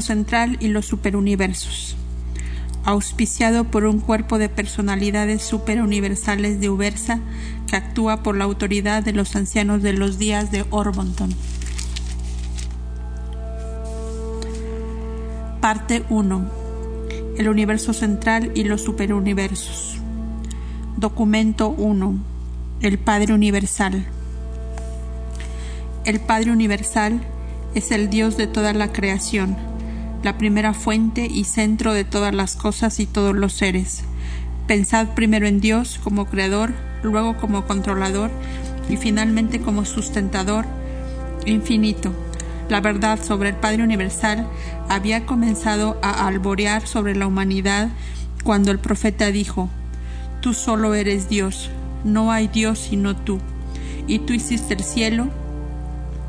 Parte 1. El universo central y los superuniversos. Auspiciado por un cuerpo de personalidades superuniversales de Ubersa que actúa por la autoridad de los ancianos de los días de Orbonton. Parte 1. El universo central y los superuniversos. Documento 1. El Padre Universal. El Padre Universal es el Dios de toda la creación, la primera fuente y centro de todas las cosas y todos los seres. Pensad primero en Dios como creador, luego como controlador y finalmente como sustentador infinito. La verdad sobre el Padre Universal había comenzado a alborear sobre la humanidad cuando el profeta dijo, Tú solo eres Dios, no hay Dios sino tú, y tú hiciste el cielo,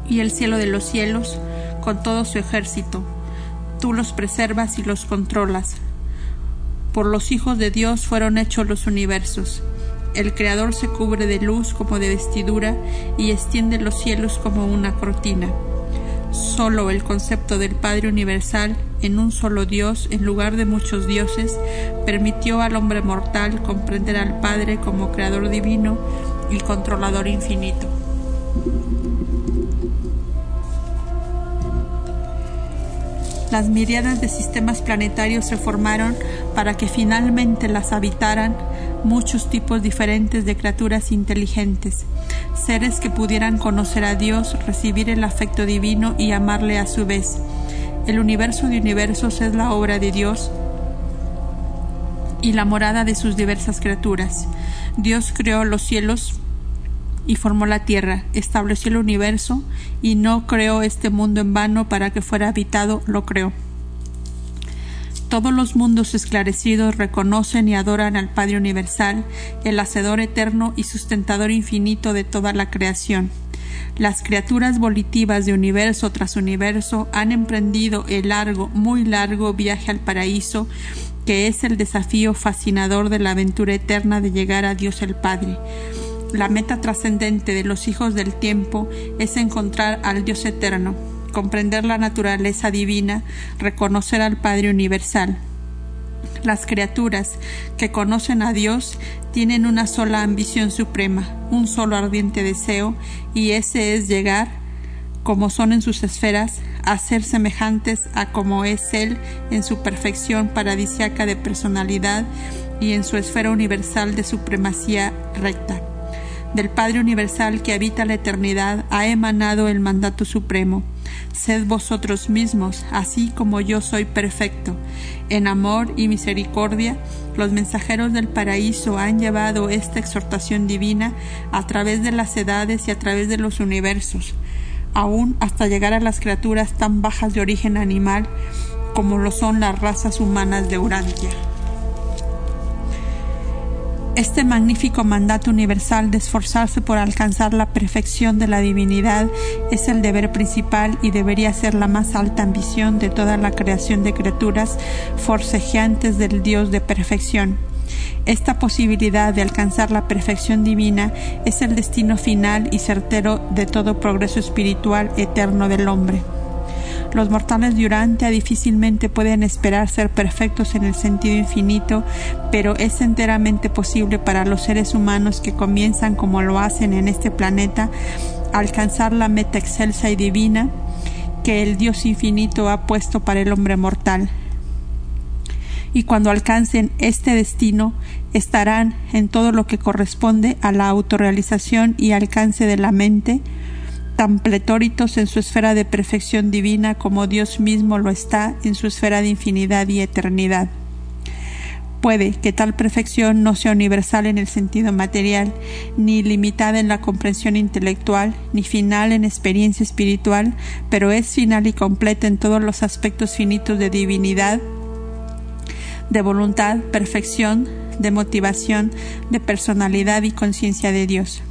y el cielo de los cielos con todo su ejército. Tú los preservas y los controlas. Por los hijos de Dios fueron hechos los universos. El Creador se cubre de luz como de vestidura y extiende los cielos como una cortina. Solo el concepto del Padre Universal en un solo Dios en lugar de muchos dioses permitió al hombre mortal comprender al Padre como Creador divino y controlador infinito. Las miríadas de sistemas planetarios se formaron para que finalmente las habitaran muchos tipos diferentes de criaturas inteligentes, seres que pudieran conocer a Dios, recibir el afecto divino y amarle a su vez. El universo de universos es la obra de Dios y la morada de sus diversas criaturas. Dios creó los cielos y formó la tierra, estableció el universo y no creó este mundo en vano para que fuera habitado, lo creó. Todos los mundos esclarecidos reconocen y adoran al Padre Universal, el Hacedor eterno y sustentador infinito de toda la creación. Las criaturas volitivas de universo tras universo han emprendido el largo, muy largo viaje al paraíso, que es el desafío fascinador de la aventura eterna de llegar a Dios el Padre. La meta trascendente de los hijos del tiempo es encontrar al Dios eterno, comprender la naturaleza divina, reconocer al Padre universal. Las criaturas que conocen a Dios tienen una sola ambición suprema, un solo ardiente deseo, y ese es llegar, como son en sus esferas, a ser semejantes a como es Él en su perfección paradisiaca de personalidad y en su esfera universal de supremacía recta del Padre Universal que habita la eternidad, ha emanado el mandato supremo. Sed vosotros mismos, así como yo soy perfecto. En amor y misericordia, los mensajeros del paraíso han llevado esta exhortación divina a través de las edades y a través de los universos, aún hasta llegar a las criaturas tan bajas de origen animal como lo son las razas humanas de Urantia. Este magnífico mandato universal de esforzarse por alcanzar la perfección de la divinidad es el deber principal y debería ser la más alta ambición de toda la creación de criaturas forcejeantes del Dios de perfección. Esta posibilidad de alcanzar la perfección divina es el destino final y certero de todo progreso espiritual eterno del hombre. Los mortales de Urantia difícilmente pueden esperar ser perfectos en el sentido infinito, pero es enteramente posible para los seres humanos que comienzan como lo hacen en este planeta alcanzar la meta excelsa y divina que el Dios infinito ha puesto para el hombre mortal. Y cuando alcancen este destino, estarán en todo lo que corresponde a la autorrealización y alcance de la mente, tan pletóritos en su esfera de perfección divina como Dios mismo lo está en su esfera de infinidad y eternidad. Puede que tal perfección no sea universal en el sentido material, ni limitada en la comprensión intelectual, ni final en experiencia espiritual, pero es final y completa en todos los aspectos finitos de divinidad, de voluntad, perfección, de motivación, de personalidad y conciencia de Dios.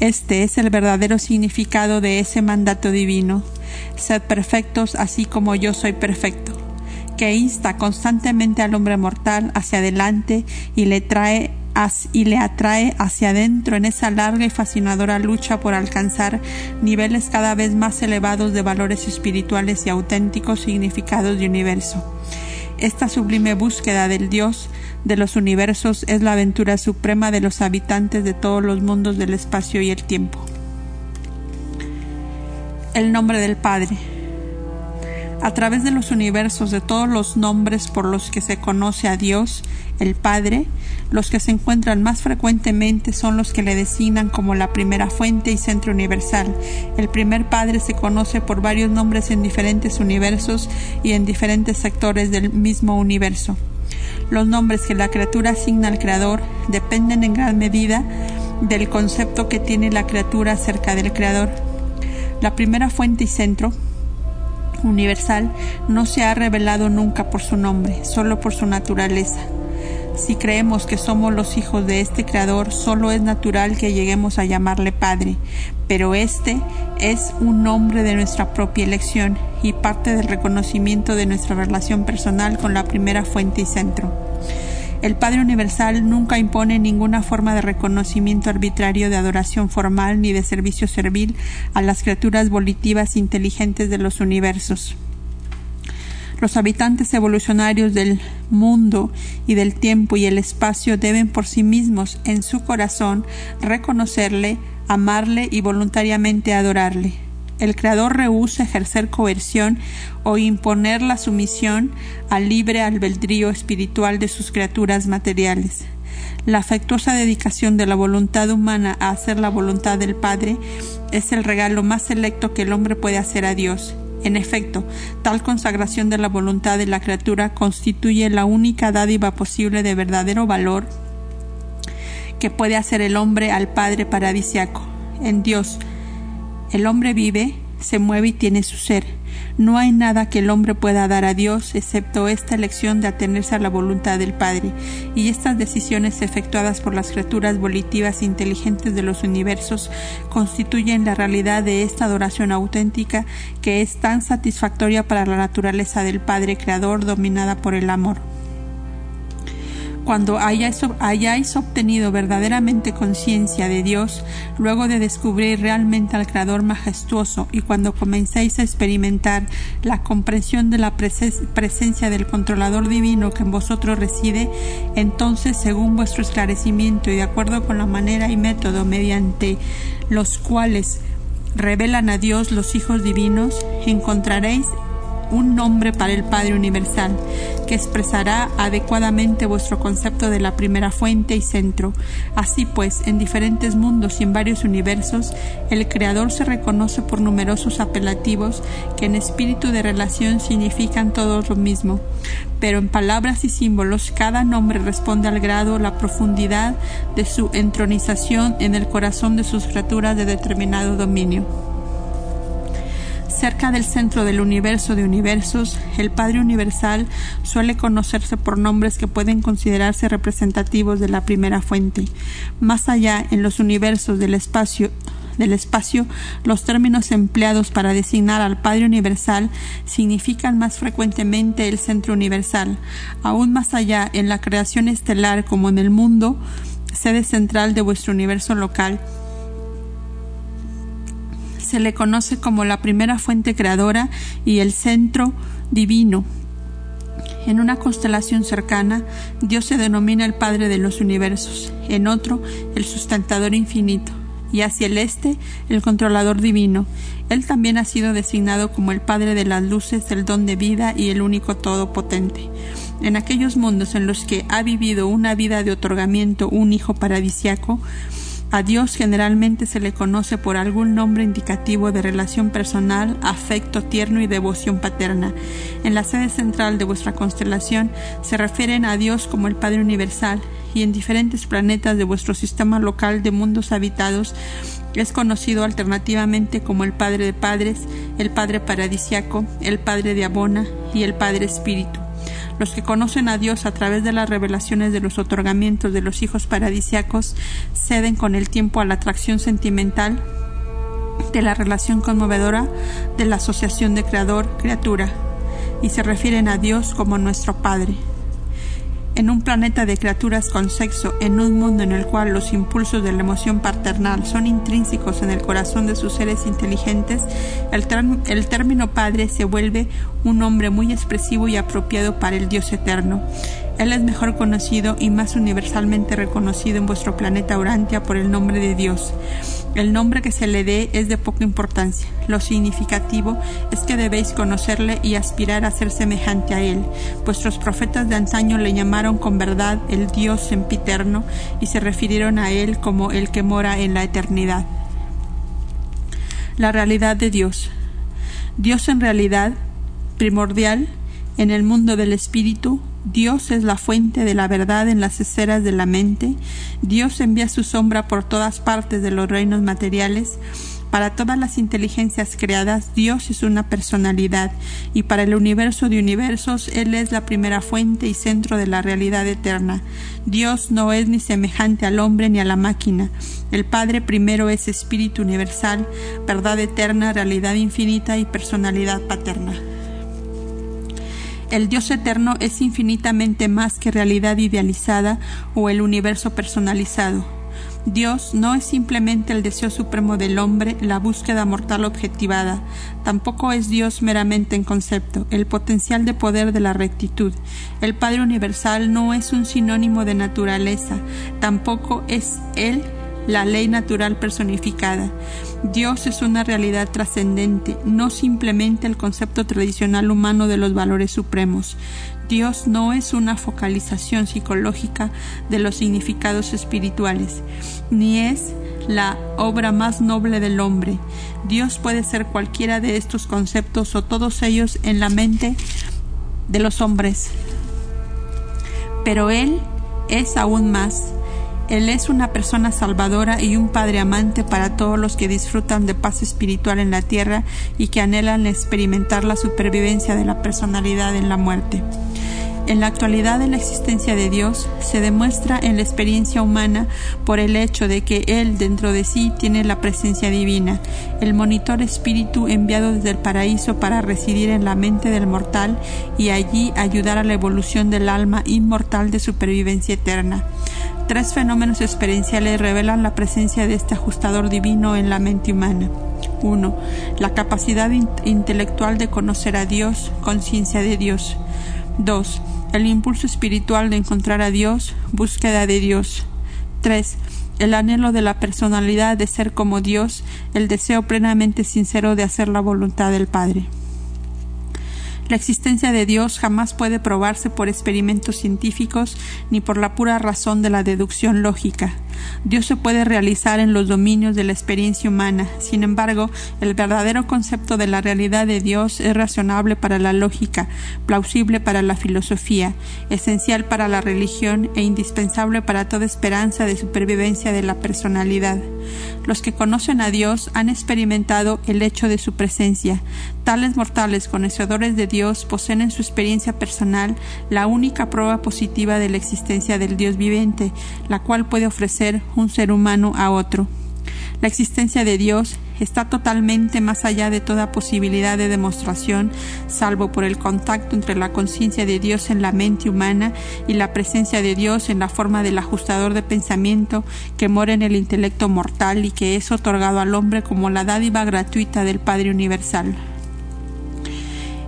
Este es el verdadero significado de ese mandato divino. Sed perfectos así como yo soy perfecto, que insta constantemente al hombre mortal hacia adelante y le trae y le atrae hacia adentro en esa larga y fascinadora lucha por alcanzar niveles cada vez más elevados de valores espirituales y auténticos significados de universo. Esta sublime búsqueda del Dios de los universos es la aventura suprema de los habitantes de todos los mundos del espacio y el tiempo. El nombre del Padre a través de los universos, de todos los nombres por los que se conoce a Dios, el Padre, los que se encuentran más frecuentemente son los que le designan como la primera fuente y centro universal. El primer Padre se conoce por varios nombres en diferentes universos y en diferentes sectores del mismo universo. Los nombres que la criatura asigna al Creador dependen en gran medida del concepto que tiene la criatura acerca del Creador. La primera fuente y centro universal no se ha revelado nunca por su nombre, solo por su naturaleza. Si creemos que somos los hijos de este Creador, solo es natural que lleguemos a llamarle Padre, pero este es un nombre de nuestra propia elección y parte del reconocimiento de nuestra relación personal con la primera fuente y centro. El Padre Universal nunca impone ninguna forma de reconocimiento arbitrario de adoración formal ni de servicio servil a las criaturas volitivas inteligentes de los universos. Los habitantes evolucionarios del mundo y del tiempo y el espacio deben por sí mismos en su corazón reconocerle, amarle y voluntariamente adorarle el Creador rehúsa ejercer coerción o imponer la sumisión al libre albedrío espiritual de sus criaturas materiales. La afectuosa dedicación de la voluntad humana a hacer la voluntad del Padre es el regalo más selecto que el hombre puede hacer a Dios. En efecto, tal consagración de la voluntad de la criatura constituye la única dádiva posible de verdadero valor que puede hacer el hombre al Padre paradisiaco. En Dios, el hombre vive, se mueve y tiene su ser. No hay nada que el hombre pueda dar a Dios excepto esta elección de atenerse a la voluntad del Padre, y estas decisiones efectuadas por las criaturas volitivas inteligentes de los universos constituyen la realidad de esta adoración auténtica que es tan satisfactoria para la naturaleza del Padre Creador dominada por el amor cuando hayáis, obtenido verdaderamente conciencia de Dios, luego de descubrir realmente al Creador majestuoso y cuando comencéis a experimentar la comprensión de la presencia del controlador divino que en vosotros reside, entonces, según vuestro esclarecimiento y de acuerdo con la manera y método mediante los cuales revelan a Dios los hijos divinos, encontraréis un nombre para el Padre Universal, que expresará adecuadamente vuestro concepto de la primera fuente y centro. Así pues, en diferentes mundos y en varios universos, el Creador se reconoce por numerosos apelativos que en espíritu de relación significan todos lo mismo, pero en palabras y símbolos cada nombre responde al grado, la profundidad de su entronización en el corazón de sus criaturas de determinado dominio. Cerca del centro del universo de universos, el Padre Universal suele conocerse por nombres que pueden considerarse representativos de la primera fuente. Más allá, en los universos del espacio del espacio, los términos empleados para designar al Padre Universal significan más frecuentemente el centro universal. Aún más allá, en la creación estelar como en el mundo, sede central de vuestro universo local, se le conoce como la primera fuente creadora y el centro divino. En una constelación cercana, Dios se denomina el Padre de los universos, en otro, el sustentador infinito, y hacia el este, el controlador divino. Él también ha sido designado como el Padre de las luces, el don de vida y el único todopotente. En aquellos mundos en los que ha vivido una vida de otorgamiento un hijo paradisiaco, a Dios generalmente se le conoce por algún nombre indicativo de relación personal, afecto tierno y devoción paterna. En la sede central de vuestra constelación se refieren a Dios como el Padre Universal y en diferentes planetas de vuestro sistema local de mundos habitados es conocido alternativamente como el Padre de Padres, el Padre Paradisiaco, el Padre de Abona y el Padre Espíritu. Los que conocen a Dios a través de las revelaciones de los otorgamientos de los hijos paradisiacos ceden con el tiempo a la atracción sentimental de la relación conmovedora de la asociación de creador-criatura y se refieren a Dios como nuestro Padre. En un planeta de criaturas con sexo, en un mundo en el cual los impulsos de la emoción paternal son intrínsecos en el corazón de sus seres inteligentes, el, término padre se vuelve un nombre muy expresivo y apropiado para el Dios eterno. Él es mejor conocido y más universalmente reconocido en vuestro planeta Urantia por el nombre de Dios. El nombre que se le dé es de poca importancia. Lo significativo es que debéis conocerle y aspirar a ser semejante a él. Vuestros profetas de antaño le llamaron con verdad el Dios sempiterno y se refirieron a él como el que mora en la eternidad. La realidad de Dios. Dios en realidad primordial en el mundo del espíritu Dios es la fuente de la verdad en las esferas de la mente. Dios envía su sombra por todas partes de los reinos materiales. Para todas las inteligencias creadas, Dios es una personalidad, y para el universo de universos, Él es la primera fuente y centro de la realidad eterna. Dios no es ni semejante al hombre ni a la máquina. El Padre primero es espíritu universal, verdad eterna, realidad infinita y personalidad paterna. El Dios eterno es infinitamente más que realidad idealizada o el universo personalizado. Dios no es simplemente el deseo supremo del hombre, la búsqueda mortal objetivada, tampoco es Dios meramente en concepto, el potencial de poder de la rectitud. El Padre Universal no es un sinónimo de naturaleza, tampoco es Él la ley natural personificada. Dios es una realidad trascendente, no simplemente el concepto tradicional humano de los valores supremos. Dios no es una focalización psicológica de los significados espirituales, ni es la obra más noble del hombre. Dios puede ser cualquiera de estos conceptos o todos ellos en la mente de los hombres. Pero Él es aún más él es una persona salvadora y un padre amante para todos los que disfrutan de paz espiritual en la tierra y que anhelan experimentar la supervivencia de la personalidad en la muerte. En la actualidad de la existencia de Dios se demuestra en la experiencia humana por el hecho de que Él dentro de sí tiene la presencia divina, el monitor espíritu enviado desde el paraíso para residir en la mente del mortal y allí ayudar a la evolución del alma inmortal de supervivencia eterna. Tres fenómenos experienciales revelan la presencia de este ajustador divino en la mente humana. 1. La capacidad intelectual de conocer a Dios, conciencia de Dios. 2. El impulso espiritual de encontrar a Dios, búsqueda de Dios. 3. El anhelo de la personalidad de ser como Dios, el deseo plenamente sincero de hacer la voluntad del Padre. La existencia de Dios jamás puede probarse por experimentos científicos ni por la pura razón de la deducción lógica. Dios se puede realizar en los dominios de la experiencia humana. Sin embargo, el verdadero concepto de la realidad de Dios es razonable para la lógica, plausible para la filosofía, esencial para la religión e indispensable para toda esperanza de supervivencia de la personalidad. Los que conocen a Dios han experimentado el hecho de su presencia. Tales mortales conocedores de Dios poseen en su experiencia personal la única prueba positiva de la existencia del Dios viviente, la cual puede ofrecer un ser humano a otro. La existencia de Dios está totalmente más allá de toda posibilidad de demostración, salvo por el contacto entre la conciencia de Dios en la mente humana y la presencia de Dios en la forma del ajustador de pensamiento que mora en el intelecto mortal y que es otorgado al hombre como la dádiva gratuita del Padre Universal.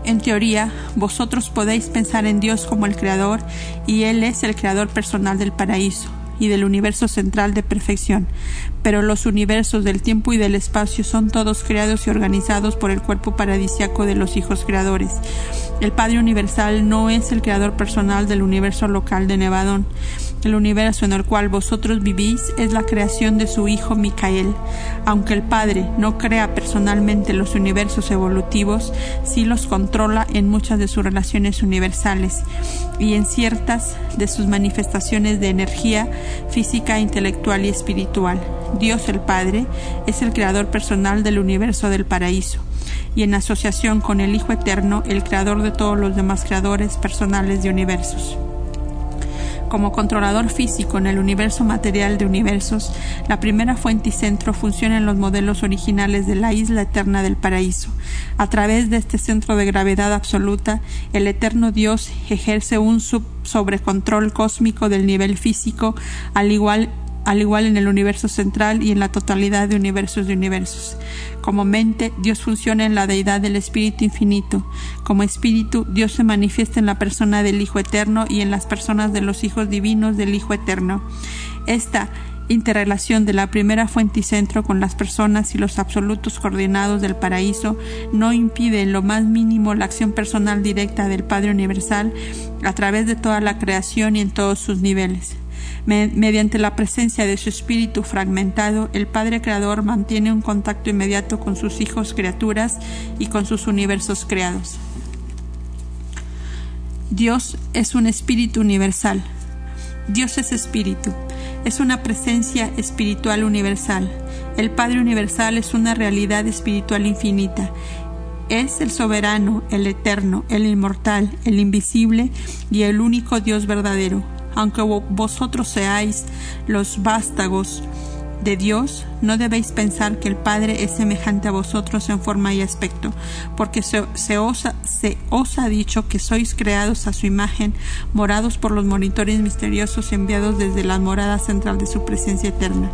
En teoría, vosotros podéis pensar en Dios como el Creador y Él es el Creador personal del paraíso y del universo central de perfección, pero los universos del tiempo y del espacio son todos creados y organizados por el cuerpo paradisiaco de los hijos creadores. El Padre Universal no es el creador personal del universo local de Nevadón. El universo en el cual vosotros vivís es la creación de su Hijo Micael. Aunque el Padre no crea personalmente los universos evolutivos, sí los controla en muchas de sus relaciones universales y en ciertas de sus manifestaciones de energía física, intelectual y espiritual. Dios el Padre es el creador personal del universo del paraíso y en asociación con el Hijo Eterno, el creador de todos los demás creadores personales de universos. Como controlador físico en el universo material de universos, la primera fuente y centro funciona en los modelos originales de la isla eterna del paraíso. A través de este centro de gravedad absoluta, el eterno Dios ejerce un sobrecontrol cósmico del nivel físico, al igual al igual en el universo central y en la totalidad de universos de universos. Como mente, Dios funciona en la deidad del Espíritu Infinito. Como Espíritu, Dios se manifiesta en la persona del Hijo Eterno y en las personas de los hijos divinos del Hijo Eterno. Esta interrelación de la primera fuente y centro con las personas y los absolutos coordinados del paraíso no impide en lo más mínimo la acción personal directa del Padre Universal a través de toda la creación y en todos sus niveles mediante la presencia de su espíritu fragmentado, el Padre Creador mantiene un contacto inmediato con sus hijos criaturas y con sus universos creados. Dios es un espíritu universal. Dios es espíritu. Es una presencia espiritual universal. El Padre Universal es una realidad espiritual infinita. Es el soberano, el eterno, el inmortal, el invisible y el único Dios verdadero, aunque vosotros seáis los vástagos de Dios, no debéis pensar que el Padre es semejante a vosotros en forma y aspecto, porque se, os, ha dicho que sois creados a su imagen, morados por los monitores misteriosos enviados desde la morada central de su presencia eterna.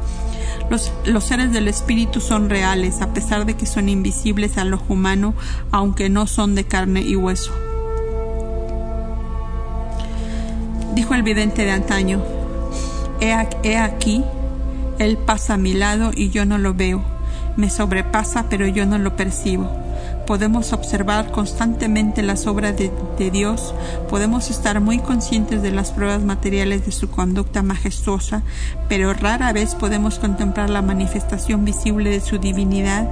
Los, seres del espíritu son reales, a pesar de que son invisibles al ojo humano, aunque no son de carne y hueso. Dijo el vidente de antaño, he, aquí, él pasa a mi lado y yo no lo veo, me sobrepasa pero yo no lo percibo. Podemos observar constantemente las obras de, Dios, podemos estar muy conscientes de las pruebas materiales de su conducta majestuosa, pero rara vez podemos contemplar la manifestación visible de su divinidad,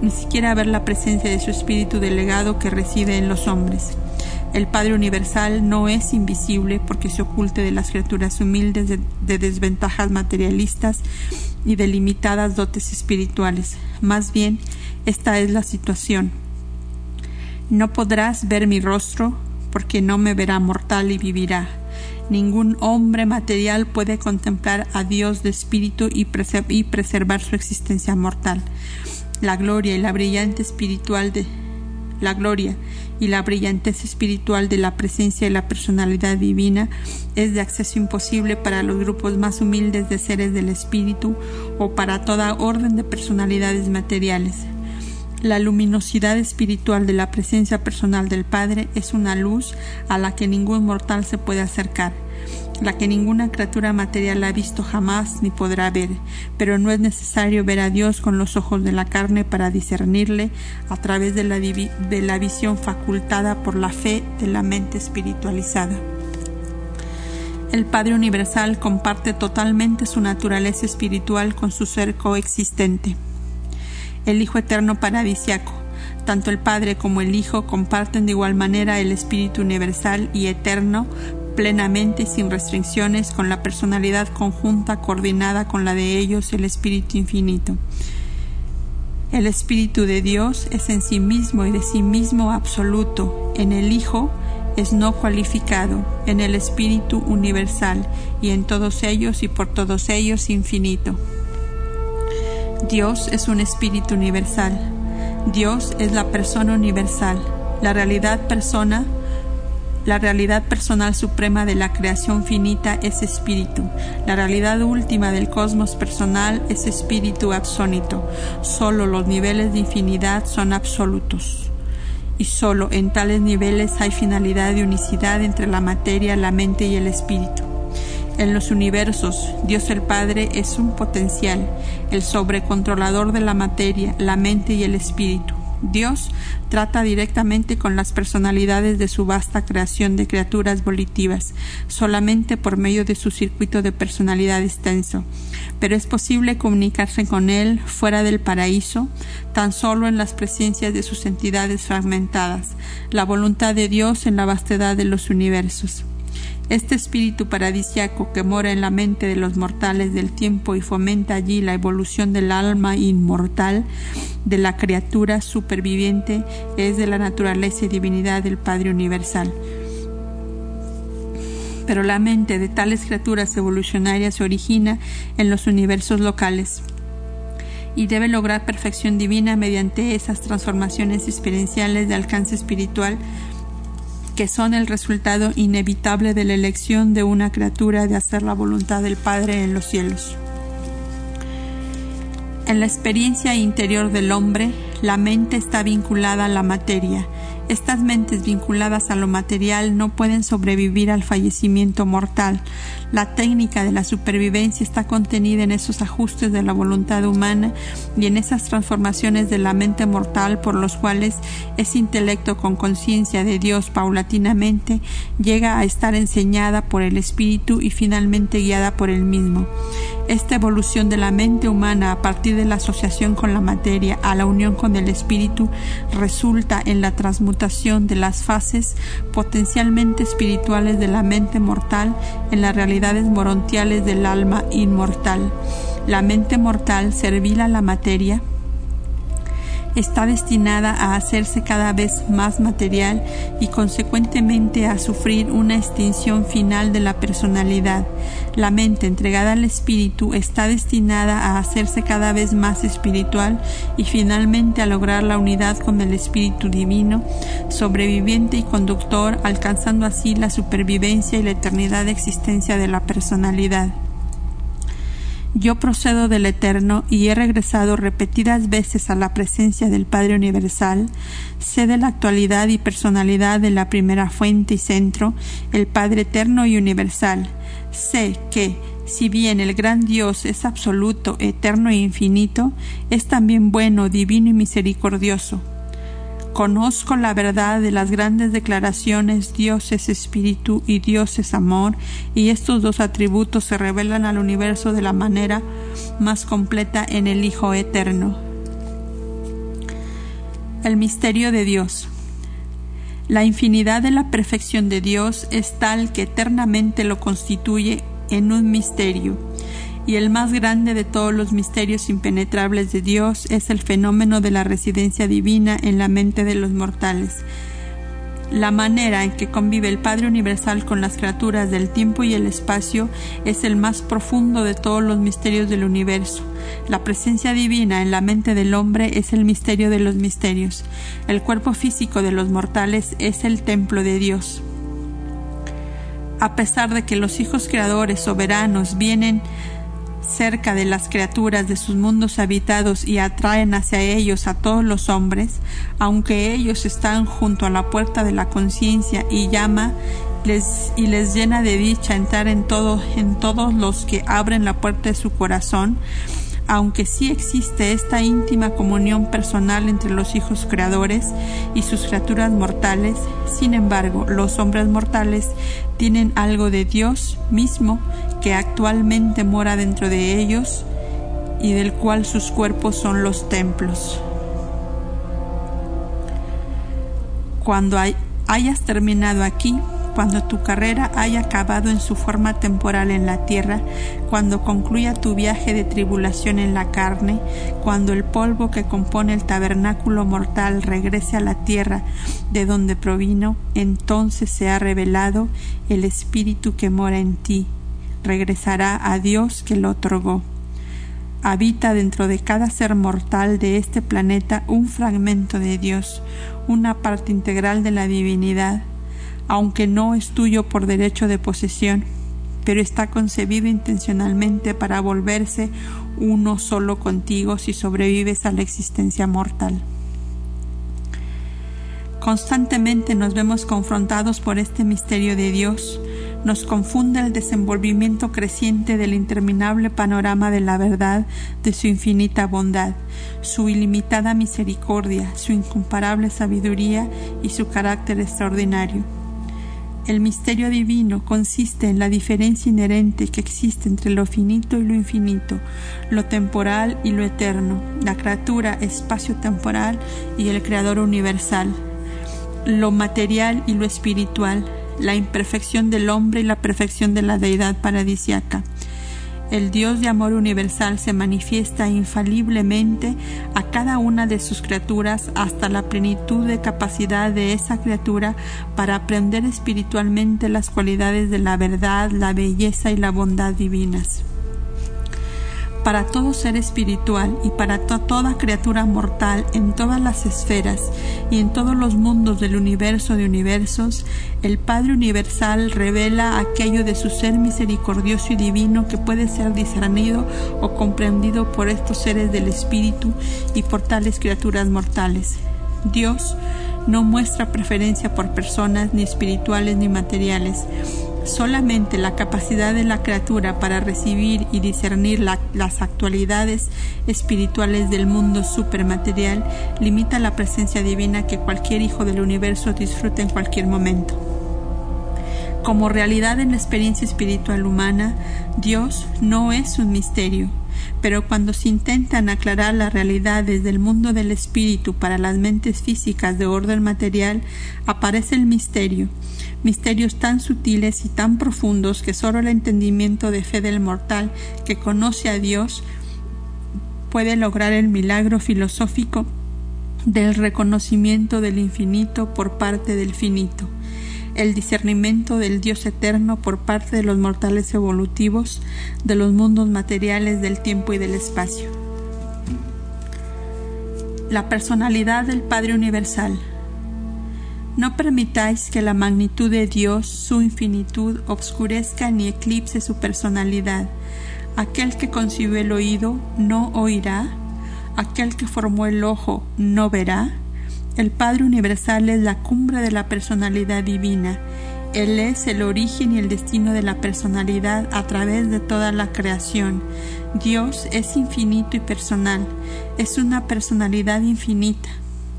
ni siquiera ver la presencia de su espíritu delegado que reside en los hombres. El Padre Universal no es invisible porque se oculte de las criaturas humildes de, desventajas materialistas y de limitadas dotes espirituales. Más bien, esta es la situación. No podrás ver mi rostro porque no me verá mortal y vivirá. Ningún hombre material puede contemplar a Dios de espíritu y, y preservar su existencia mortal. La gloria y la brillante espiritual de la gloria y la brillantez espiritual de la presencia y la personalidad divina es de acceso imposible para los grupos más humildes de seres del espíritu o para toda orden de personalidades materiales. La luminosidad espiritual de la presencia personal del Padre es una luz a la que ningún mortal se puede acercar la que ninguna criatura material ha visto jamás ni podrá ver, pero no es necesario ver a Dios con los ojos de la carne para discernirle a través de la, de la visión facultada por la fe de la mente espiritualizada. El Padre Universal comparte totalmente su naturaleza espiritual con su ser coexistente. El Hijo Eterno Paradisiaco, tanto el Padre como el Hijo comparten de igual manera el Espíritu Universal y Eterno plenamente y sin restricciones con la personalidad conjunta coordinada con la de ellos el Espíritu Infinito. El Espíritu de Dios es en sí mismo y de sí mismo absoluto, en el Hijo es no cualificado, en el Espíritu universal y en todos ellos y por todos ellos infinito. Dios es un Espíritu universal. Dios es la persona universal, la realidad persona la realidad personal suprema de la creación finita es espíritu. La realidad última del cosmos personal es espíritu absónito. Solo los niveles de infinidad son absolutos. Y solo en tales niveles hay finalidad de unicidad entre la materia, la mente y el espíritu. En los universos, Dios el Padre es un potencial, el sobrecontrolador de la materia, la mente y el espíritu. Dios trata directamente con las personalidades de su vasta creación de criaturas volitivas, solamente por medio de su circuito de personalidad extenso. Pero es posible comunicarse con Él fuera del paraíso, tan solo en las presencias de sus entidades fragmentadas, la voluntad de Dios en la vastedad de los universos. Este espíritu paradisiaco que mora en la mente de los mortales del tiempo y fomenta allí la evolución del alma inmortal de la criatura superviviente es de la naturaleza y divinidad del Padre Universal. pero la mente de tales criaturas evolucionarias se origina en los universos locales y debe lograr perfección divina mediante esas transformaciones experienciales de alcance espiritual que son el resultado inevitable de la elección de una criatura de hacer la voluntad del Padre en los cielos. En la experiencia interior del hombre, la mente está vinculada a la materia. Estas mentes vinculadas a lo material no pueden sobrevivir al fallecimiento mortal. La técnica de la supervivencia está contenida en esos ajustes de la voluntad humana y en esas transformaciones de la mente mortal por los cuales ese intelecto con conciencia de Dios paulatinamente llega a estar enseñada por el Espíritu y finalmente guiada por él mismo. Esta evolución de la mente humana a partir de la asociación con la materia a la unión con el espíritu resulta en la transmutación de las fases potencialmente espirituales de la mente mortal en las morontiales del alma inmortal. La mente mortal, servil a la materia, está destinada a hacerse cada vez más material y consecuentemente a sufrir una extinción final de la personalidad. La mente entregada al espíritu está destinada a hacerse cada vez más espiritual y finalmente a lograr la unidad con el espíritu divino, sobreviviente y conductor, alcanzando así la supervivencia y la eternidad de existencia de la personalidad. Yo procedo del Eterno y he regresado repetidas veces a la presencia del Padre Universal, sé de la actualidad y personalidad de la primera fuente y centro, el Padre Eterno y Universal. Sé que, si bien el gran Dios es absoluto, eterno e infinito, es también bueno, divino y misericordioso. Conozco la verdad de las grandes declaraciones Dios es espíritu y Dios es amor, y estos dos atributos se revelan al universo de la manera más completa en el Hijo Eterno. El misterio de Dios. La infinidad de la perfección de Dios es tal que eternamente lo constituye en un misterio y el más grande de todos los misterios impenetrables de Dios es el fenómeno de la residencia divina en la mente de los mortales. La manera en que convive el Padre Universal con las criaturas del tiempo y el espacio es el más profundo de todos los misterios del universo. La presencia divina en la mente del hombre es el misterio de los misterios. El cuerpo físico de los mortales es el templo de Dios. A pesar de que los hijos creadores soberanos vienen cerca de las criaturas de sus mundos habitados y atraen hacia ellos a todos los hombres, aunque ellos están junto a la puerta de la conciencia y llama les, y les llena de dicha entrar en todo, en todos los que abren la puerta de su corazón, aunque sí existe esta íntima comunión personal entre los hijos creadores y sus criaturas mortales, sin embargo, los hombres mortales tienen algo de Dios mismo que actualmente mora dentro de ellos y del cual sus cuerpos son los templos. Cuando hayas terminado aquí, cuando tu carrera haya acabado en su forma temporal en la tierra, cuando concluya tu viaje de tribulación en la carne, cuando el polvo que compone el tabernáculo mortal regrese a la tierra de donde provino, entonces se ha revelado el Espíritu que mora en ti, regresará a Dios que lo otorgó. Habita dentro de cada ser mortal de este planeta un fragmento de Dios, una parte integral de la divinidad, aunque no es tuyo por derecho de posesión, pero está concebido intencionalmente para volverse uno solo contigo si sobrevives a la existencia mortal. Constantemente nos vemos confrontados por este misterio de Dios, nos confunde el desenvolvimiento creciente del interminable panorama de la verdad, de su infinita bondad, su ilimitada misericordia, su incomparable sabiduría y su carácter extraordinario. El misterio divino consiste en la diferencia inherente que existe entre lo finito y lo infinito, lo temporal y lo eterno, la criatura espacio-temporal y el Creador universal, lo material y lo espiritual, la imperfección del hombre y la perfección de la deidad paradisiaca. El Dios de amor universal se manifiesta infaliblemente a cada una de sus criaturas hasta la plenitud de capacidad de esa criatura para aprender espiritualmente las cualidades de la verdad, la belleza y la bondad divinas para todo ser espiritual y para toda criatura mortal en todas las esferas y en todos los mundos del universo de universos, el Padre Universal revela aquello de su ser misericordioso y divino que puede ser discernido o comprendido por estos seres del espíritu y por tales criaturas mortales. Dios no muestra preferencia por personas ni espirituales ni materiales, Solamente la capacidad de la criatura para recibir y discernir las actualidades espirituales del mundo supermaterial limita la presencia divina que cualquier hijo del universo disfruta en cualquier momento. Como realidad en la experiencia espiritual humana, Dios no es un misterio, pero cuando se intentan aclarar las realidades del mundo del espíritu para las mentes físicas de orden material, aparece el misterio, misterios tan sutiles y tan profundos que sólo el entendimiento de fe del mortal que conoce a Dios puede lograr el milagro filosófico del reconocimiento del infinito por parte del finito, el discernimiento del Dios eterno por parte de los mortales evolutivos, de los mundos materiales del tiempo y del espacio. La personalidad del Padre Universal no permitáis que la magnitud de Dios, su infinitud, obscurezca ni eclipse su personalidad. Aquel que concibió el oído no oirá, aquel que formó el ojo no verá. El Padre Universal es la cumbre de la personalidad divina. Él es el origen y el destino de la personalidad a través de toda la creación. Dios es infinito y personal, es una personalidad infinita.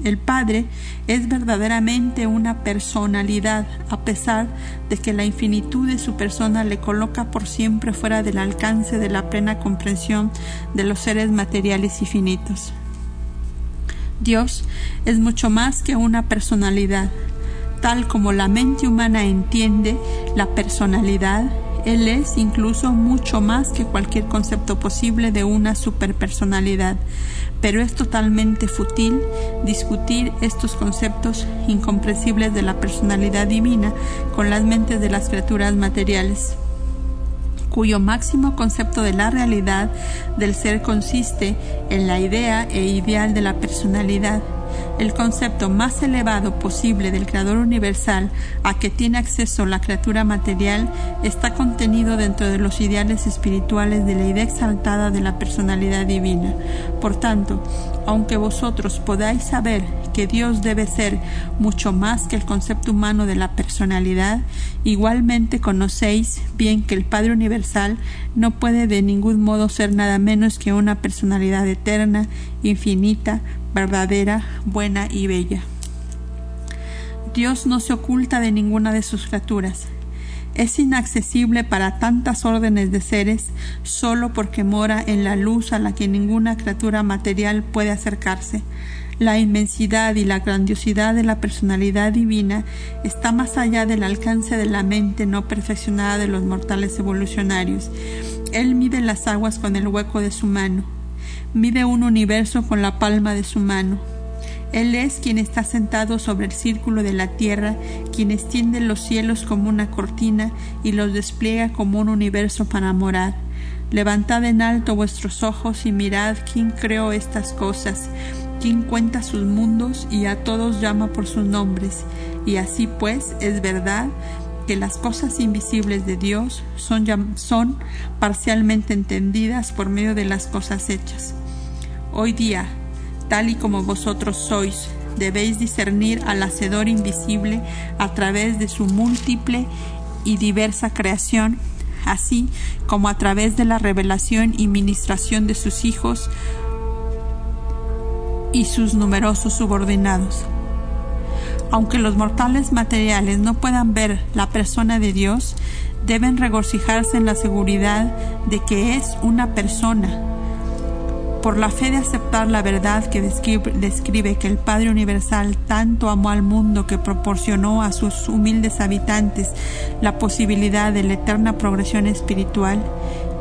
El Padre es verdaderamente una personalidad, a pesar de que la infinitud de su persona le coloca por siempre fuera del alcance de la plena comprensión de los seres materiales y finitos. Dios es mucho más que una personalidad. Tal como la mente humana entiende la personalidad, Él es incluso mucho más que cualquier concepto posible de una superpersonalidad pero es totalmente fútil discutir estos conceptos incomprensibles de la personalidad divina con las mentes de las criaturas materiales cuyo máximo concepto de la realidad del ser consiste en la idea e ideal de la personalidad el concepto más elevado posible del Creador universal a que tiene acceso la criatura material está contenido dentro de los ideales espirituales de la idea exaltada de la personalidad divina. Por tanto, aunque vosotros podáis saber que Dios debe ser mucho más que el concepto humano de la personalidad, igualmente conocéis bien que el Padre Universal no puede de ningún modo ser nada menos que una personalidad eterna, infinita, verdadera, buena y bella. Dios no se oculta de ninguna de sus criaturas. Es inaccesible para tantas órdenes de seres solo porque mora en la luz a la que ninguna criatura material puede acercarse. La inmensidad y la grandiosidad de la personalidad divina está más allá del alcance de la mente no perfeccionada de los mortales evolucionarios. Él mide las aguas con el hueco de su mano mide un universo con la palma de su mano. Él es quien está sentado sobre el círculo de la tierra, quien extiende los cielos como una cortina y los despliega como un universo para morar. Levantad en alto vuestros ojos y mirad quién creó estas cosas, quién cuenta sus mundos y a todos llama por sus nombres. Y así pues es verdad que las cosas invisibles de Dios son, son parcialmente entendidas por medio de las cosas hechas. Hoy día, tal y como vosotros sois, debéis discernir al Hacedor invisible a través de su múltiple y diversa creación, así como a través de la revelación y ministración de sus hijos y sus numerosos subordinados. Aunque los mortales materiales no puedan ver la persona de Dios, deben regocijarse en la seguridad de que es una persona por la fe de aceptar la verdad que describe, que el Padre Universal tanto amó al mundo que proporcionó a sus humildes habitantes la posibilidad de la eterna progresión espiritual,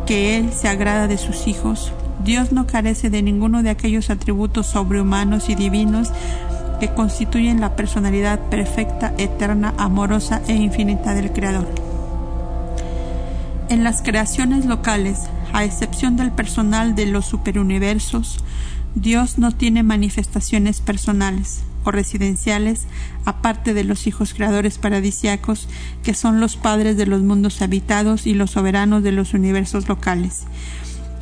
que Él se agrada de sus hijos. Dios no carece de ninguno de aquellos atributos sobrehumanos y divinos que constituyen la personalidad perfecta, eterna, amorosa e infinita del Creador. En las creaciones locales, a excepción del personal de los superuniversos, Dios no tiene manifestaciones personales o residenciales aparte de los hijos creadores paradisiacos que son los padres de los mundos habitados y los soberanos de los universos locales.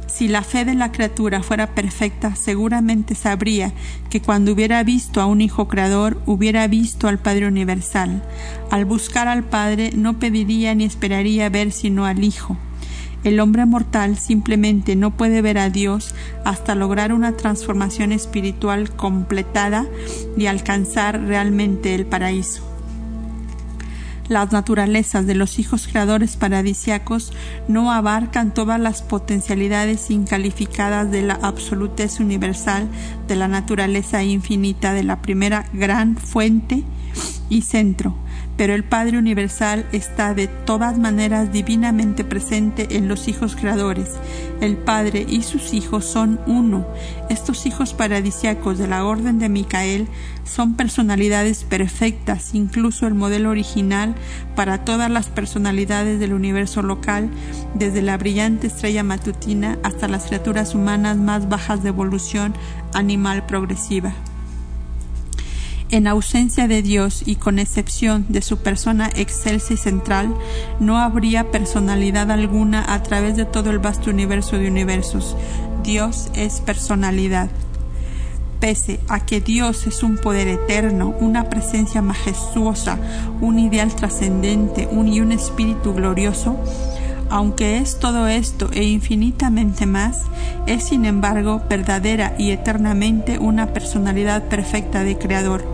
Si la fe de la criatura fuera perfecta, seguramente sabría que cuando hubiera visto a un Hijo Creador, hubiera visto al Padre Universal. Al buscar al Padre, no pediría ni esperaría ver sino al Hijo. El hombre mortal simplemente no puede ver a Dios hasta lograr una transformación espiritual completada y alcanzar realmente el paraíso. Las naturalezas de los hijos creadores paradisiacos no abarcan todas las potencialidades incalificadas de la absolutez universal de la naturaleza infinita de la primera gran fuente y centro, pero el Padre Universal está de todas maneras divinamente presente en los hijos creadores. El Padre y sus hijos son uno. Estos hijos paradisiacos de la orden de Micael son personalidades perfectas, incluso el modelo original para todas las personalidades del universo local, desde la brillante estrella matutina hasta las criaturas humanas más bajas de evolución animal progresiva. En ausencia de Dios y con excepción de su persona excelsa y central, no habría personalidad alguna a través de todo el vasto universo de universos. Dios es personalidad. Pese a que Dios es un poder eterno, una presencia majestuosa, un ideal trascendente un y un espíritu glorioso, aunque es todo esto e infinitamente más, es sin embargo verdadera y eternamente una personalidad perfecta de Creador,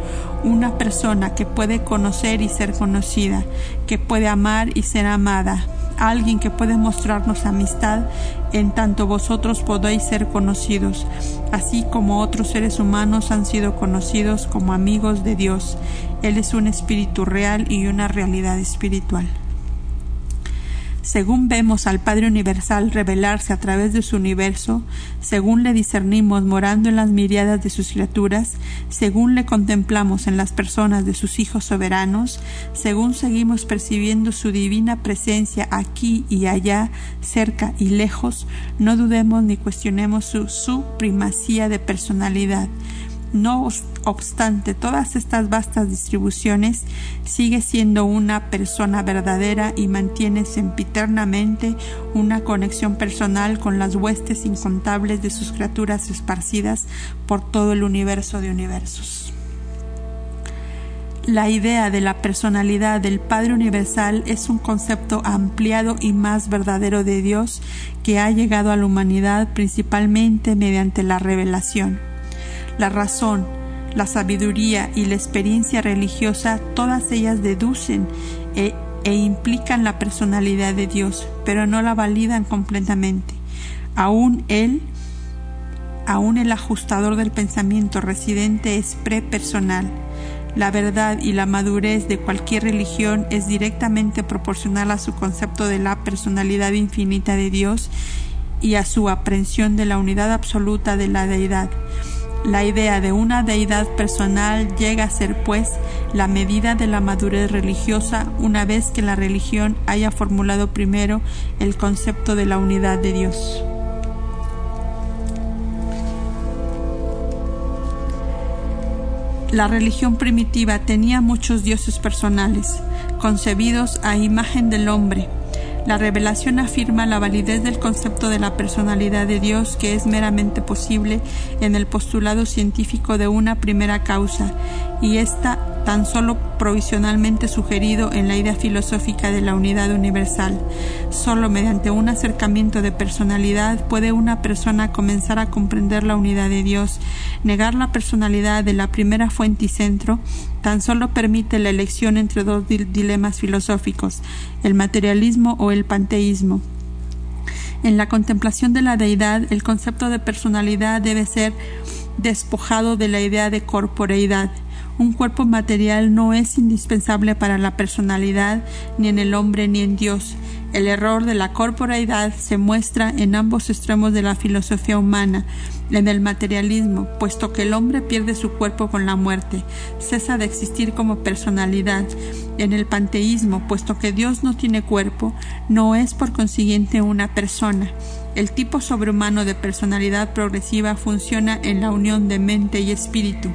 una persona que puede conocer y ser conocida, que puede amar y ser amada, alguien que puede mostrarnos amistad en tanto vosotros podéis ser conocidos, así como otros seres humanos han sido conocidos como amigos de Dios. Él es un espíritu real y una realidad espiritual. Según vemos al Padre Universal revelarse a través de su universo, según le discernimos morando en las miriadas de sus criaturas, según le contemplamos en las personas de sus hijos soberanos, según seguimos percibiendo su divina presencia aquí y allá, cerca y lejos, no dudemos ni cuestionemos su, su primacía de personalidad no obstante todas estas vastas distribuciones, sigue siendo una persona verdadera y mantiene sempiternamente una conexión personal con las huestes incontables de sus criaturas esparcidas por todo el universo de universos. La idea de la personalidad del Padre Universal es un concepto ampliado y más verdadero de Dios que ha llegado a la humanidad principalmente mediante la revelación la razón, la sabiduría y la experiencia religiosa, todas ellas deducen e, e, implican la personalidad de Dios, pero no la validan completamente. Aún Él, aún el ajustador del pensamiento residente es prepersonal. La verdad y la madurez de cualquier religión es directamente proporcional a su concepto de la personalidad infinita de Dios y a su aprehensión de la unidad absoluta de la deidad. La idea de una deidad personal llega a ser, pues, la medida de la madurez religiosa una vez que la religión haya formulado primero el concepto de la unidad de Dios. La religión primitiva tenía muchos dioses personales, concebidos a imagen del hombre, la revelación afirma la validez del concepto de la personalidad de Dios que es meramente posible en el postulado científico de una primera causa y está tan solo provisionalmente sugerido en la idea filosófica de la unidad universal. Solo mediante un acercamiento de personalidad puede una persona comenzar a comprender la unidad de Dios. Negar la personalidad de la primera fuente y centro tan solo permite la elección entre dos dilemas filosóficos, el materialismo o el panteísmo. En la contemplación de la deidad, el concepto de personalidad debe ser despojado de la idea de corporeidad un cuerpo material no es indispensable para la personalidad ni en el hombre ni en Dios. El error de la corporeidad se muestra en ambos extremos de la filosofía humana, en el materialismo, puesto que el hombre pierde su cuerpo con la muerte, cesa de existir como personalidad, en el panteísmo, puesto que Dios no tiene cuerpo, no es por consiguiente una persona. El tipo sobrehumano de personalidad progresiva funciona en la unión de mente y espíritu.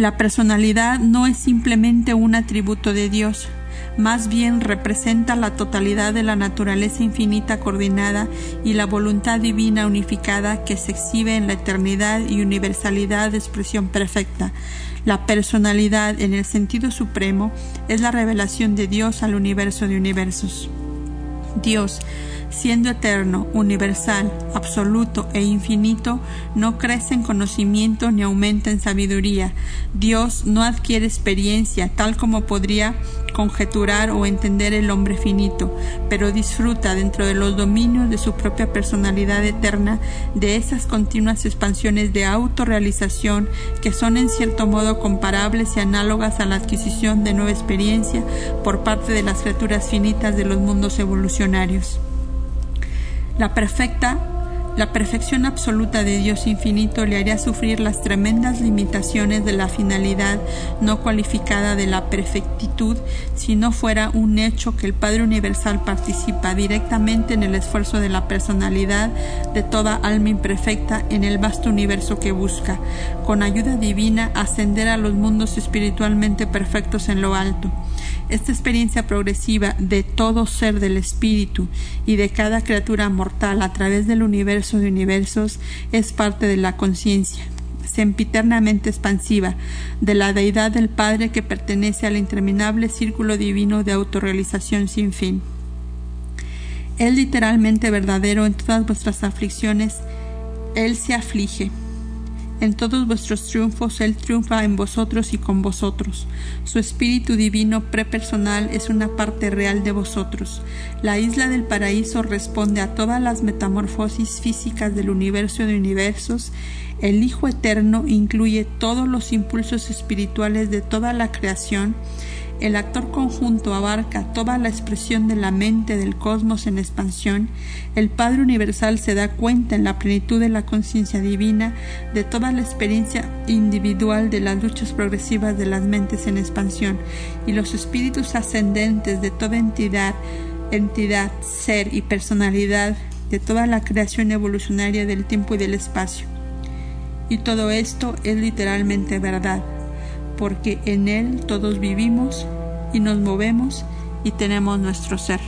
La personalidad no es simplemente un atributo de Dios, más bien representa la totalidad de la naturaleza infinita coordinada y la voluntad divina unificada que se exhibe en la eternidad y universalidad de expresión perfecta. La personalidad en el sentido supremo es la revelación de Dios al universo de universos. Dios, siendo eterno, universal, absoluto e infinito, no crece en conocimiento ni aumenta en sabiduría. Dios no adquiere experiencia tal como podría conjeturar o entender el hombre finito, pero disfruta dentro de los dominios de su propia personalidad eterna de esas continuas expansiones de autorrealización que son en cierto modo comparables y análogas a la adquisición de nueva experiencia por parte de las criaturas finitas de los mundos evolucionarios. La perfecta la perfección absoluta de Dios infinito le haría sufrir las tremendas limitaciones de la finalidad no cualificada de la perfectitud si no fuera un hecho que el Padre Universal participa directamente en el esfuerzo de la personalidad de toda alma imperfecta en el vasto universo que busca, con ayuda divina, ascender a los mundos espiritualmente perfectos en lo alto. Esta experiencia progresiva de todo ser del espíritu y de cada criatura mortal a través del universo de universos es parte de la conciencia sempiternamente expansiva de la deidad del Padre que pertenece al interminable círculo divino de autorrealización sin fin. Él literalmente verdadero en todas vuestras aflicciones, Él se aflige en todos vuestros triunfos Él triunfa en vosotros y con vosotros. Su Espíritu Divino prepersonal es una parte real de vosotros. La isla del paraíso responde a todas las metamorfosis físicas del universo de universos. El Hijo Eterno incluye todos los impulsos espirituales de toda la creación el actor conjunto abarca toda la expresión de la mente del cosmos en expansión, el Padre Universal se da cuenta en la plenitud de la conciencia divina de toda la experiencia individual de las luchas progresivas de las mentes en expansión. Y los espíritus ascendentes de toda entidad, entidad, ser y personalidad de toda la creación evolucionaria del tiempo y del espacio. Y todo esto es literalmente verdad porque en Él todos vivimos y nos movemos y tenemos nuestro ser.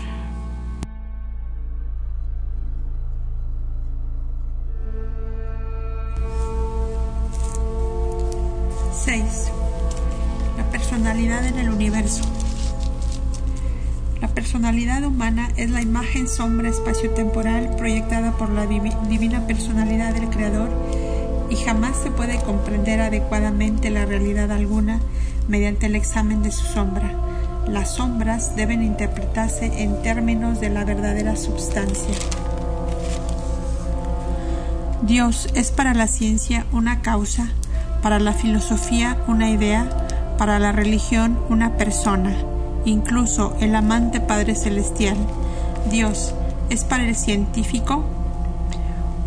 Personalidad en el universo. La personalidad humana es la imagen sombra espacio-temporal proyectada por la divina personalidad del Creador y jamás se puede comprender adecuadamente la realidad alguna mediante el examen de su sombra. Las sombras deben interpretarse en términos de la verdadera substancia. Dios es para la ciencia una causa, para la filosofía una idea, para la religión una persona, incluso el amante Padre Celestial. Dios es para el científico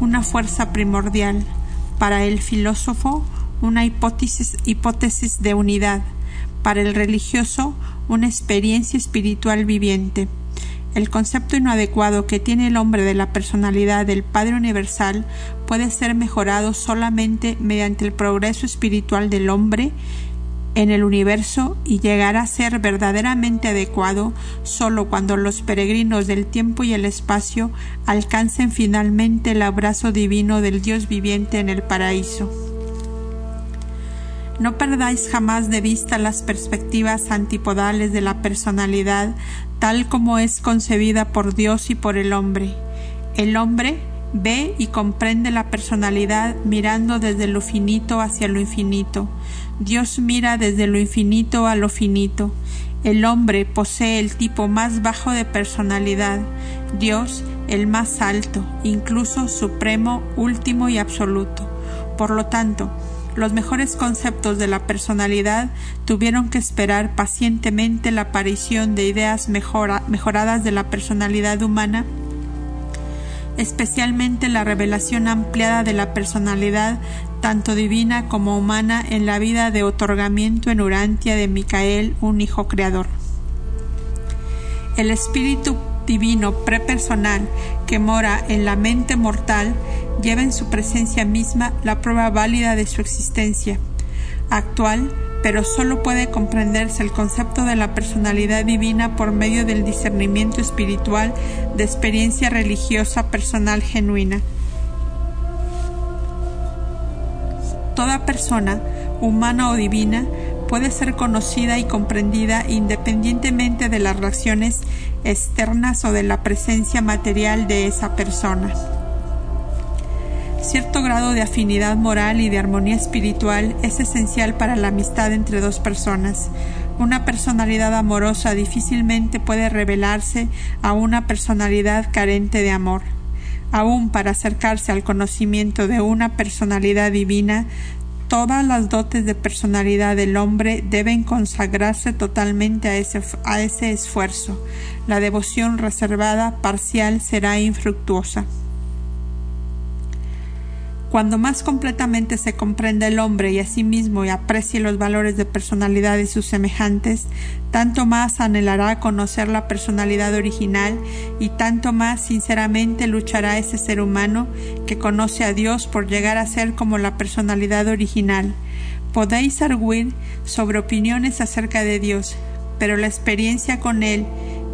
una fuerza primordial, para el filósofo una hipótesis, de unidad, para el religioso una experiencia espiritual viviente. El concepto inadecuado que tiene el hombre de la personalidad del Padre Universal puede ser mejorado solamente mediante el progreso espiritual del hombre en el universo y llegará a ser verdaderamente adecuado solo cuando los peregrinos del tiempo y el espacio alcancen finalmente el abrazo divino del Dios viviente en el paraíso. No perdáis jamás de vista las perspectivas antipodales de la personalidad tal como es concebida por Dios y por el hombre. El hombre ve y comprende la personalidad mirando desde lo finito hacia lo infinito. Dios mira desde lo infinito a lo finito. El hombre posee el tipo más bajo de personalidad, Dios el más alto, incluso supremo, último y absoluto. Por lo tanto, los mejores conceptos de la personalidad tuvieron que esperar pacientemente la aparición de ideas mejoradas de la personalidad humana, especialmente la revelación ampliada de la personalidad tanto divina como humana en la vida de otorgamiento en Urantia de Micael, un hijo creador. El espíritu divino prepersonal que mora en la mente mortal lleva en su presencia misma la prueba válida de su existencia actual, pero sólo puede comprenderse el concepto de la personalidad divina por medio del discernimiento espiritual de experiencia religiosa personal genuina. Toda persona, humana o divina, puede ser conocida y comprendida independientemente de las reacciones externas o de la presencia material de esa persona. Cierto grado de afinidad moral y de armonía espiritual es esencial para la amistad entre dos personas. Una personalidad amorosa difícilmente puede revelarse a una personalidad carente de amor. Aún para acercarse al conocimiento de una personalidad divina, Todas las dotes de personalidad del hombre deben consagrarse totalmente a ese, a ese esfuerzo. La devoción reservada parcial será infructuosa. Cuando más completamente se comprenda el hombre y a sí mismo y aprecie los valores de personalidad de sus semejantes, tanto más anhelará conocer la personalidad original y tanto más sinceramente luchará ese ser humano que conoce a Dios por llegar a ser como la personalidad original. Podéis arguir sobre opiniones acerca de Dios, pero la experiencia con Él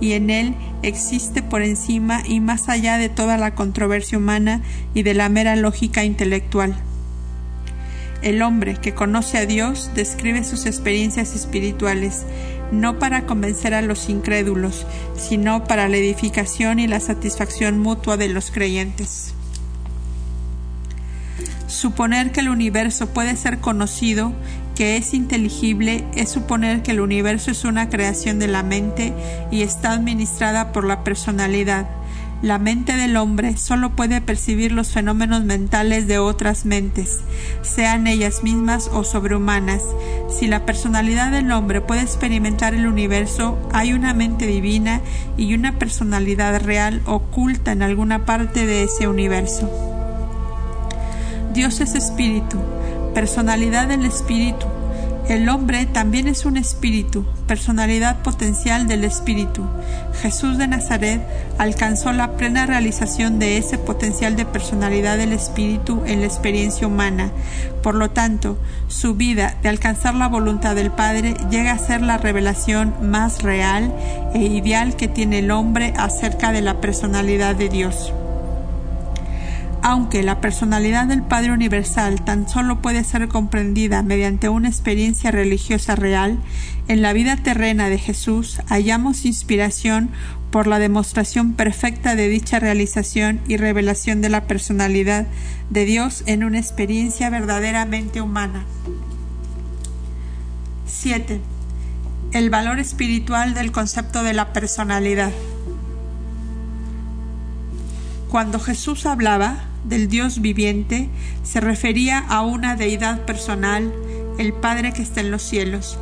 y en él existe por encima y más allá de toda la controversia humana y de la mera lógica intelectual. El hombre que conoce a Dios describe sus experiencias espirituales, no para convencer a los incrédulos, sino para la edificación y la satisfacción mutua de los creyentes. Suponer que el universo puede ser conocido que es inteligible es suponer que el universo es una creación de la mente y está administrada por la personalidad. La mente del hombre solo puede percibir los fenómenos mentales de otras mentes, sean ellas mismas o sobrehumanas. Si la personalidad del hombre puede experimentar el universo, hay una mente divina y una personalidad real oculta en alguna parte de ese universo. Dios es espíritu, personalidad del espíritu. El hombre también es un espíritu, personalidad potencial del espíritu. Jesús de Nazaret alcanzó la plena realización de ese potencial de personalidad del espíritu en la experiencia humana. Por lo tanto, su vida de alcanzar la voluntad del Padre llega a ser la revelación más real e ideal que tiene el hombre acerca de la personalidad de Dios. Aunque la personalidad del Padre Universal tan solo puede ser comprendida mediante una experiencia religiosa real, en la vida terrena de Jesús hallamos inspiración por la demostración perfecta de dicha realización y revelación de la personalidad de Dios en una experiencia verdaderamente humana. 7. El valor espiritual del concepto de la personalidad. Cuando Jesús hablaba, del Dios viviente se refería a una deidad personal, el Padre que está en los cielos.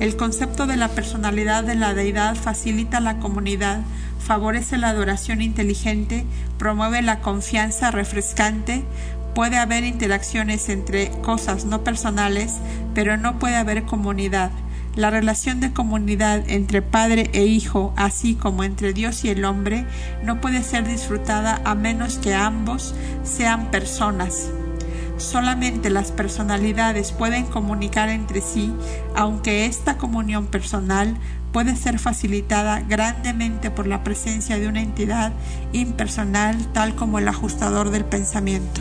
El concepto de la personalidad de la deidad facilita la comunidad, favorece la adoración inteligente, promueve la confianza refrescante, puede haber interacciones entre cosas no personales, pero no puede haber comunidad. La relación de comunidad entre padre e hijo, así como entre Dios y el hombre, no puede ser disfrutada a menos que ambos sean personas. Solamente las personalidades pueden comunicar entre sí, aunque esta comunión personal puede ser facilitada grandemente por la presencia de una entidad impersonal tal como el ajustador del pensamiento.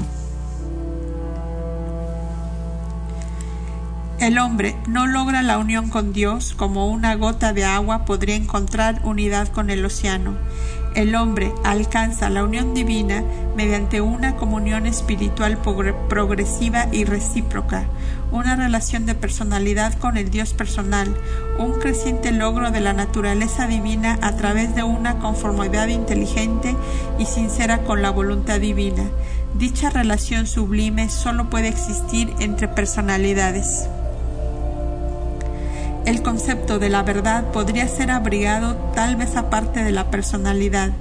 El hombre no logra la unión con Dios como una gota de agua podría encontrar unidad con el océano. El hombre alcanza la unión divina mediante una comunión espiritual progresiva y recíproca, una relación de personalidad con el Dios personal, un creciente logro de la naturaleza divina a través de una conformidad inteligente y sincera con la voluntad divina. Dicha relación sublime solo puede existir entre personalidades. El concepto de la verdad podría ser abrigado tal vez aparte de la personalidad.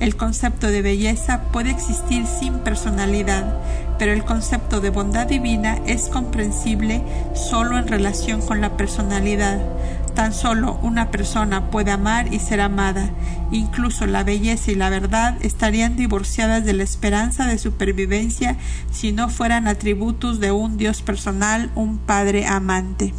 El concepto de belleza puede existir sin personalidad, pero el concepto de bondad divina es comprensible solo en relación con la personalidad. Tan solo una persona puede amar y ser amada. Incluso la belleza y la verdad estarían divorciadas de la esperanza de supervivencia si no fueran atributos de un Dios personal, un Padre amante.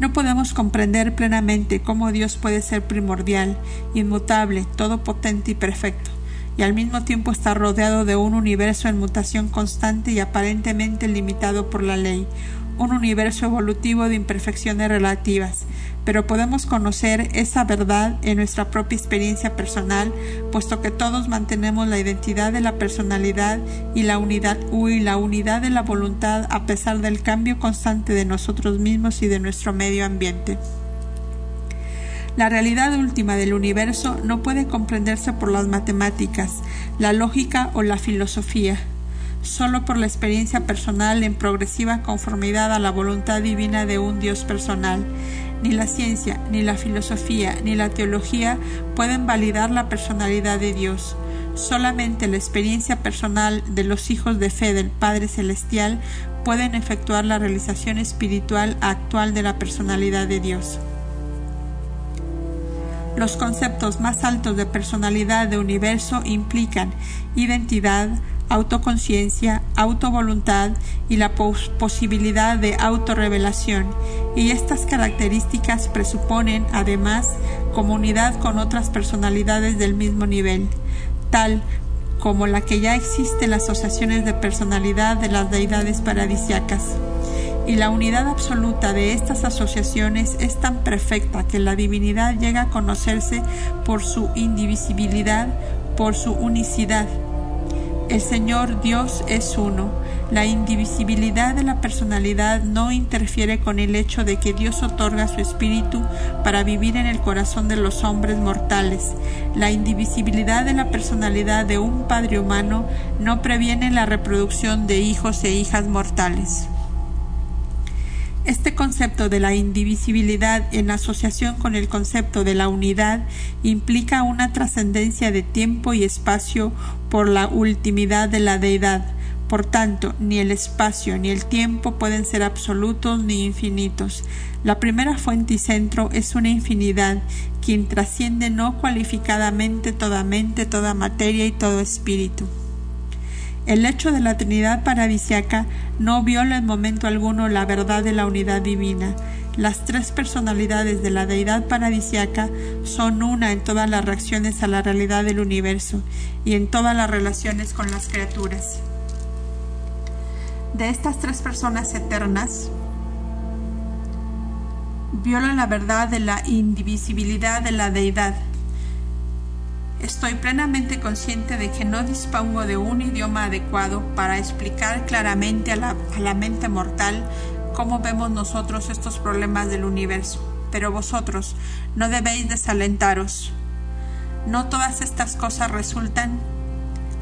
No podemos comprender plenamente cómo Dios puede ser primordial, inmutable, todopotente y perfecto, y al mismo tiempo estar rodeado de un universo en mutación constante y aparentemente limitado por la ley, un universo evolutivo de imperfecciones relativas, pero podemos conocer esa verdad en nuestra propia experiencia personal, puesto que todos mantenemos la identidad de la personalidad y la unidad y la unidad de la voluntad a pesar del cambio constante de nosotros mismos y de nuestro medio ambiente. La realidad última del universo no puede comprenderse por las matemáticas, la lógica o la filosofía solo por la experiencia personal en progresiva conformidad a la voluntad divina de un Dios personal. Ni la ciencia, ni la filosofía, ni la teología pueden validar la personalidad de Dios. Solamente la experiencia personal de los hijos de fe del Padre Celestial pueden efectuar la realización espiritual actual de la personalidad de Dios. Los conceptos más altos de personalidad de universo implican identidad, autoconciencia, autovoluntad y la posibilidad de autorrevelación, y estas características presuponen, además, comunidad con otras personalidades del mismo nivel, tal como la que ya existe en las asociaciones de personalidad de las deidades paradisiacas. Y la unidad absoluta de estas asociaciones es tan perfecta que la divinidad llega a conocerse por su indivisibilidad, por su unicidad, el Señor Dios es uno. La indivisibilidad de la personalidad no interfiere con el hecho de que Dios otorga su espíritu para vivir en el corazón de los hombres mortales. La indivisibilidad de la personalidad de un Padre humano no previene la reproducción de hijos e hijas mortales. Este concepto de la indivisibilidad en asociación con el concepto de la unidad implica una trascendencia de tiempo y espacio por la ultimidad de la deidad. Por tanto, ni el espacio ni el tiempo pueden ser absolutos ni infinitos. La primera fuente y centro es una infinidad, quien trasciende no cualificadamente toda mente, toda materia y todo espíritu. El hecho de la Trinidad paradisiaca no viola en momento alguno la verdad de la unidad divina. Las tres personalidades de la deidad paradisiaca son una en todas las reacciones a la realidad del universo y en todas las relaciones con las criaturas. De estas tres personas eternas, viola la verdad de la indivisibilidad de la deidad Estoy plenamente consciente de que no dispongo de un idioma adecuado para explicar claramente a la, mente mortal cómo vemos nosotros estos problemas del universo. Pero vosotros no debéis desalentaros. No todas estas cosas resultan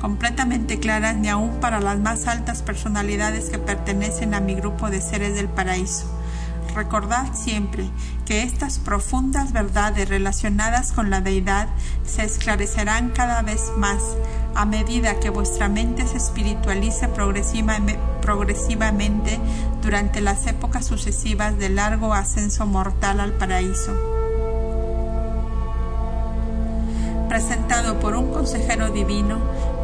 completamente claras ni aun para las más altas personalidades que pertenecen a mi grupo de seres del paraíso. Recordad siempre que estas profundas verdades relacionadas con la deidad se esclarecerán cada vez más a medida que vuestra mente se espiritualice progresivamente durante las épocas sucesivas del largo ascenso mortal al paraíso. presentado por un consejero divino,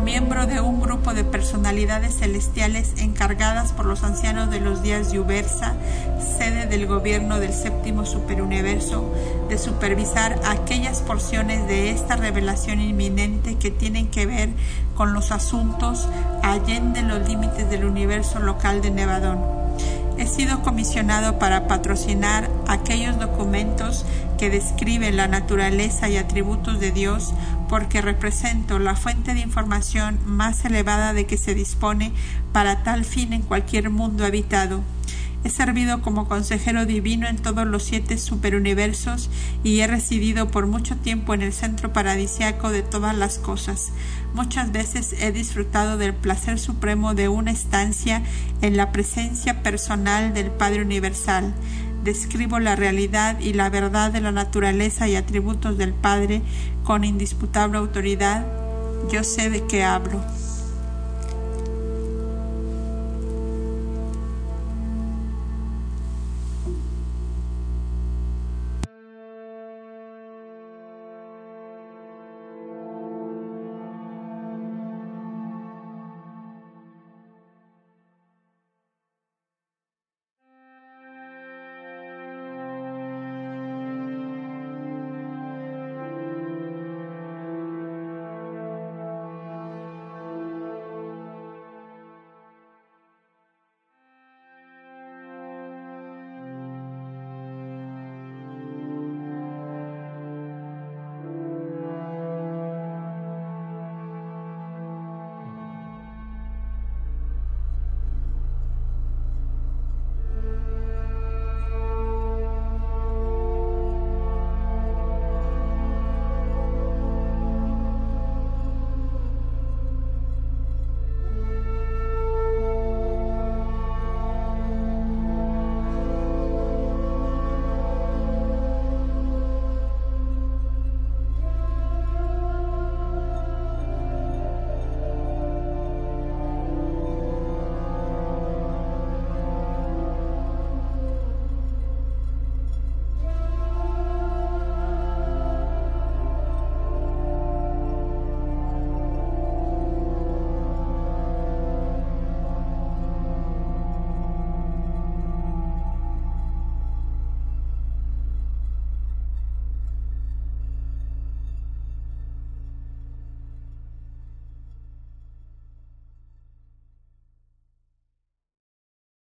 miembro de un grupo de personalidades celestiales encargadas por los ancianos de los días de Ubersa, sede del gobierno del séptimo superuniverso, de supervisar aquellas porciones de esta revelación inminente que tienen que ver con los asuntos allende los límites del universo local de Nevadón he sido comisionado para patrocinar aquellos documentos que describen la naturaleza y atributos de Dios porque represento la fuente de información más elevada de que se dispone para tal fin en cualquier mundo habitado. He servido como consejero divino en todos los siete superuniversos y he residido por mucho tiempo en el centro paradisiaco de todas las cosas. Muchas veces he disfrutado del placer supremo de una estancia en la presencia personal del Padre Universal. Describo la realidad y la verdad de la naturaleza y atributos del Padre con indisputable autoridad. Yo sé de qué hablo.